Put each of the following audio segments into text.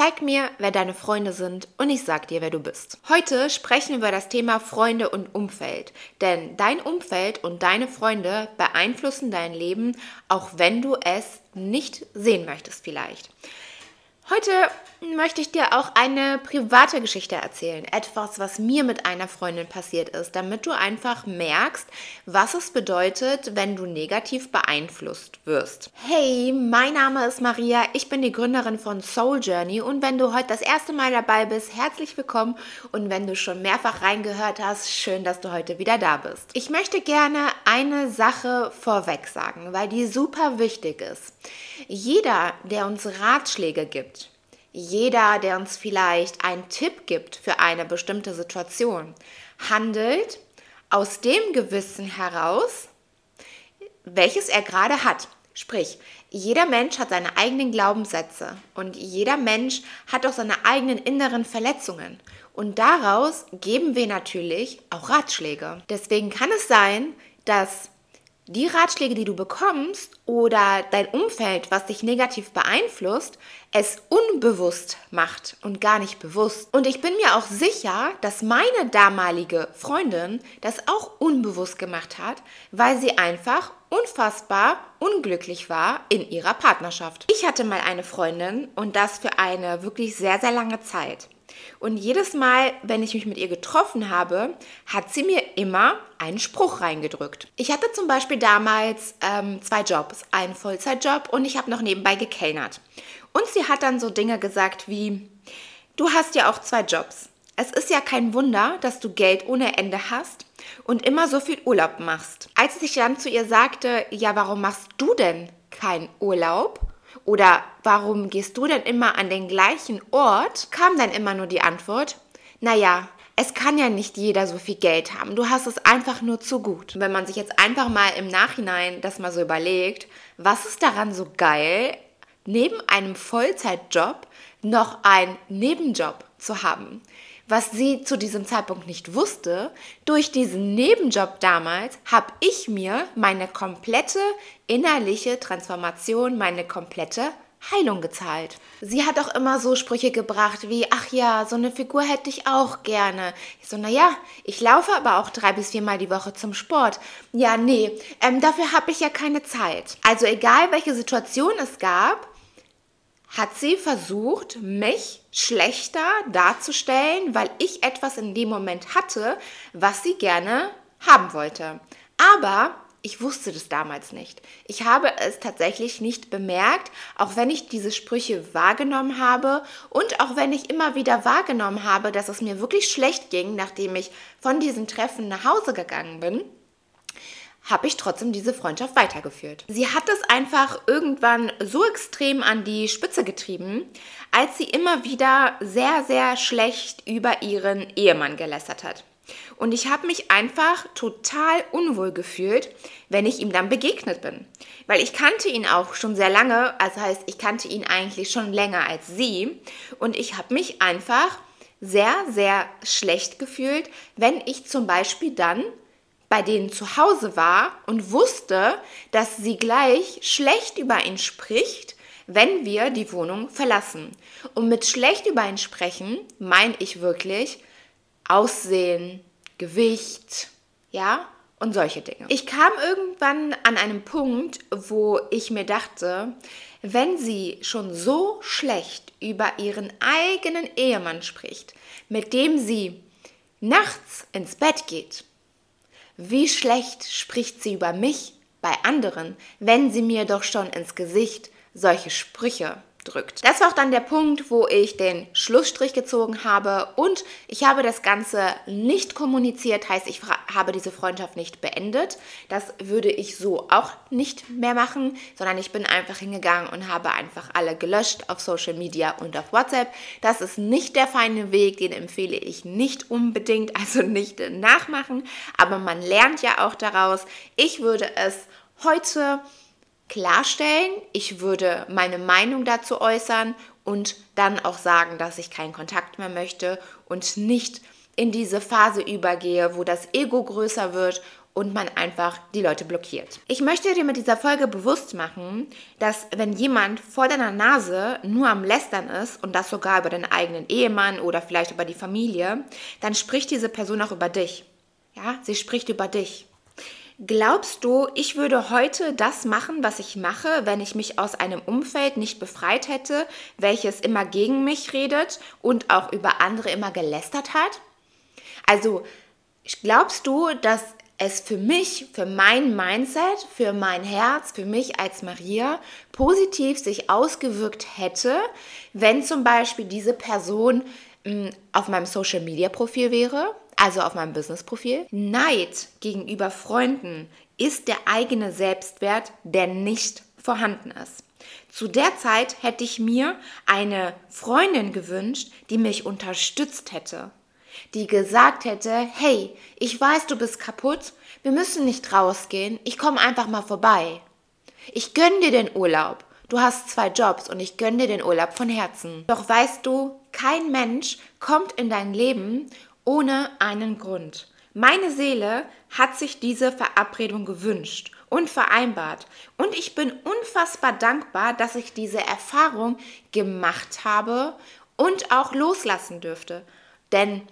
Zeig mir, wer deine Freunde sind und ich sag dir, wer du bist. Heute sprechen wir über das Thema Freunde und Umfeld. Denn dein Umfeld und deine Freunde beeinflussen dein Leben, auch wenn du es nicht sehen möchtest vielleicht. Heute möchte ich dir auch eine private Geschichte erzählen. Etwas, was mir mit einer Freundin passiert ist, damit du einfach merkst, was es bedeutet, wenn du negativ beeinflusst wirst. Hey, mein Name ist Maria, ich bin die Gründerin von Soul Journey und wenn du heute das erste Mal dabei bist, herzlich willkommen und wenn du schon mehrfach reingehört hast, schön, dass du heute wieder da bist. Ich möchte gerne eine Sache vorweg sagen, weil die super wichtig ist. Jeder, der uns Ratschläge gibt, jeder, der uns vielleicht einen Tipp gibt für eine bestimmte Situation, handelt aus dem Gewissen heraus, welches er gerade hat. Sprich, jeder Mensch hat seine eigenen Glaubenssätze und jeder Mensch hat auch seine eigenen inneren Verletzungen. Und daraus geben wir natürlich auch Ratschläge. Deswegen kann es sein, dass die Ratschläge, die du bekommst oder dein Umfeld, was dich negativ beeinflusst, es unbewusst macht und gar nicht bewusst. Und ich bin mir auch sicher, dass meine damalige Freundin das auch unbewusst gemacht hat, weil sie einfach unfassbar unglücklich war in ihrer Partnerschaft. Ich hatte mal eine Freundin und das für eine wirklich sehr, sehr lange Zeit. Und jedes Mal, wenn ich mich mit ihr getroffen habe, hat sie mir immer einen Spruch reingedrückt. Ich hatte zum Beispiel damals ähm, zwei Jobs, einen Vollzeitjob und ich habe noch nebenbei gekellnert. Und sie hat dann so Dinge gesagt wie, du hast ja auch zwei Jobs. Es ist ja kein Wunder, dass du Geld ohne Ende hast und immer so viel Urlaub machst. Als ich dann zu ihr sagte, ja, warum machst du denn keinen Urlaub? Oder warum gehst du denn immer an den gleichen Ort? Kam dann immer nur die Antwort, naja, es kann ja nicht jeder so viel Geld haben. Du hast es einfach nur zu gut. Wenn man sich jetzt einfach mal im Nachhinein das mal so überlegt, was ist daran so geil, neben einem Vollzeitjob noch einen Nebenjob zu haben? Was sie zu diesem Zeitpunkt nicht wusste, durch diesen Nebenjob damals habe ich mir meine komplette innerliche Transformation, meine komplette Heilung gezahlt. Sie hat auch immer so Sprüche gebracht wie, ach ja, so eine Figur hätte ich auch gerne. Ich so, naja, ich laufe aber auch drei bis viermal die Woche zum Sport. Ja, nee, ähm, dafür habe ich ja keine Zeit. Also egal, welche Situation es gab, hat sie versucht, mich schlechter darzustellen, weil ich etwas in dem Moment hatte, was sie gerne haben wollte. Aber ich wusste das damals nicht. Ich habe es tatsächlich nicht bemerkt, auch wenn ich diese Sprüche wahrgenommen habe und auch wenn ich immer wieder wahrgenommen habe, dass es mir wirklich schlecht ging, nachdem ich von diesen Treffen nach Hause gegangen bin habe ich trotzdem diese Freundschaft weitergeführt. Sie hat es einfach irgendwann so extrem an die Spitze getrieben, als sie immer wieder sehr, sehr schlecht über ihren Ehemann gelästert hat. Und ich habe mich einfach total unwohl gefühlt, wenn ich ihm dann begegnet bin. Weil ich kannte ihn auch schon sehr lange, also heißt, ich kannte ihn eigentlich schon länger als sie. Und ich habe mich einfach sehr, sehr schlecht gefühlt, wenn ich zum Beispiel dann bei denen zu Hause war und wusste, dass sie gleich schlecht über ihn spricht, wenn wir die Wohnung verlassen. Und mit schlecht über ihn sprechen meine ich wirklich Aussehen, Gewicht, ja, und solche Dinge. Ich kam irgendwann an einem Punkt, wo ich mir dachte, wenn sie schon so schlecht über ihren eigenen Ehemann spricht, mit dem sie nachts ins Bett geht, wie schlecht spricht sie über mich bei anderen, wenn sie mir doch schon ins Gesicht solche Sprüche drückt. Das war auch dann der Punkt, wo ich den Schlussstrich gezogen habe und ich habe das Ganze nicht kommuniziert, heißt ich habe diese Freundschaft nicht beendet. Das würde ich so auch nicht mehr machen, sondern ich bin einfach hingegangen und habe einfach alle gelöscht auf Social Media und auf WhatsApp. Das ist nicht der feine Weg, den empfehle ich nicht unbedingt, also nicht nachmachen, aber man lernt ja auch daraus. Ich würde es heute klarstellen, ich würde meine Meinung dazu äußern und dann auch sagen, dass ich keinen Kontakt mehr möchte und nicht in diese Phase übergehe, wo das Ego größer wird und man einfach die Leute blockiert. Ich möchte dir mit dieser Folge bewusst machen, dass wenn jemand vor deiner Nase nur am Lästern ist und das sogar über deinen eigenen Ehemann oder vielleicht über die Familie, dann spricht diese Person auch über dich. Ja, sie spricht über dich. Glaubst du, ich würde heute das machen, was ich mache, wenn ich mich aus einem Umfeld nicht befreit hätte, welches immer gegen mich redet und auch über andere immer gelästert hat? Also, glaubst du, dass es für mich, für mein Mindset, für mein Herz, für mich als Maria positiv sich ausgewirkt hätte, wenn zum Beispiel diese Person mh, hm, auf meinem Social Media Profil wäre, also auf meinem Business Profil. Neid gegenüber Freunden ist der eigene Selbstwert, der nicht vorhanden ist. Zu der Zeit hätte ich mir eine Freundin gewünscht, die mich unterstützt hätte, die gesagt hätte, hey, ich weiß, du bist kaputt, wir müssen nicht rausgehen, ich komme einfach mal vorbei. Ich gönn dir den Urlaub. Du hast zwei Jobs und ich gönn dir den Urlaub von Herzen. Doch weißt du, kein Mensch kommt in dein Leben ohne einen Grund. Meine Seele hat sich diese Verabredung gewünscht und vereinbart. Und ich bin unfassbar dankbar, dass ich diese Erfahrung gemacht habe und auch loslassen dürfte. Denn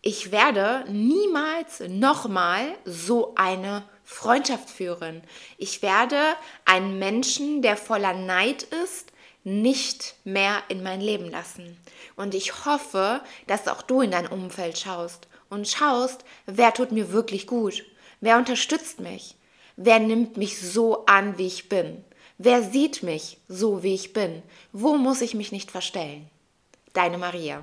ich werde niemals nochmal so eine Freundschaft führen. Ich werde einen Menschen, der voller Neid ist, nicht mehr in mein Leben lassen. Und ich hoffe, dass auch du in dein Umfeld schaust und schaust, wer tut mir wirklich gut, wer unterstützt mich, wer nimmt mich so an, wie ich bin, wer sieht mich so, wie ich bin, wo muss ich mich nicht verstellen. Deine Maria.